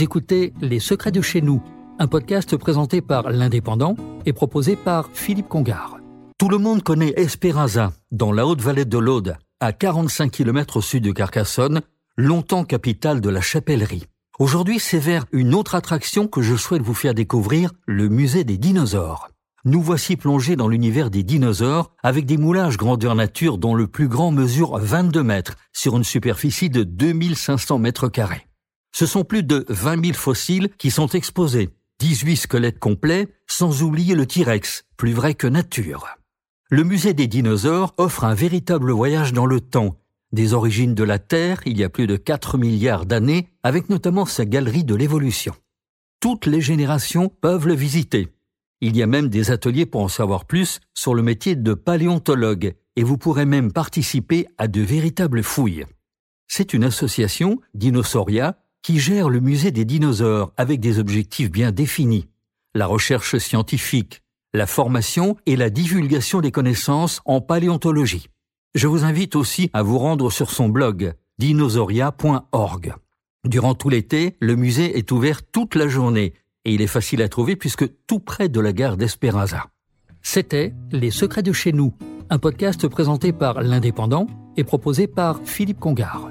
Écoutez Les Secrets de chez nous, un podcast présenté par l'Indépendant et proposé par Philippe Congar. Tout le monde connaît Esperanza, dans la haute vallée de l'Aude, à 45 km au sud de Carcassonne, longtemps capitale de la chapellerie. Aujourd'hui, c'est vers une autre attraction que je souhaite vous faire découvrir, le musée des dinosaures. Nous voici plongés dans l'univers des dinosaures avec des moulages grandeur nature dont le plus grand mesure 22 mètres sur une superficie de 2500 mètres carrés. Ce sont plus de 20 000 fossiles qui sont exposés, 18 squelettes complets, sans oublier le T-Rex, plus vrai que nature. Le musée des dinosaures offre un véritable voyage dans le temps, des origines de la Terre il y a plus de 4 milliards d'années, avec notamment sa galerie de l'évolution. Toutes les générations peuvent le visiter. Il y a même des ateliers pour en savoir plus sur le métier de paléontologue, et vous pourrez même participer à de véritables fouilles. C'est une association, Dinosauria, qui gère le musée des dinosaures avec des objectifs bien définis. La recherche scientifique, la formation et la divulgation des connaissances en paléontologie. Je vous invite aussi à vous rendre sur son blog dinosauria.org. Durant tout l'été, le musée est ouvert toute la journée et il est facile à trouver puisque tout près de la gare d'Esperanza. C'était Les Secrets de chez nous, un podcast présenté par l'Indépendant et proposé par Philippe Congar.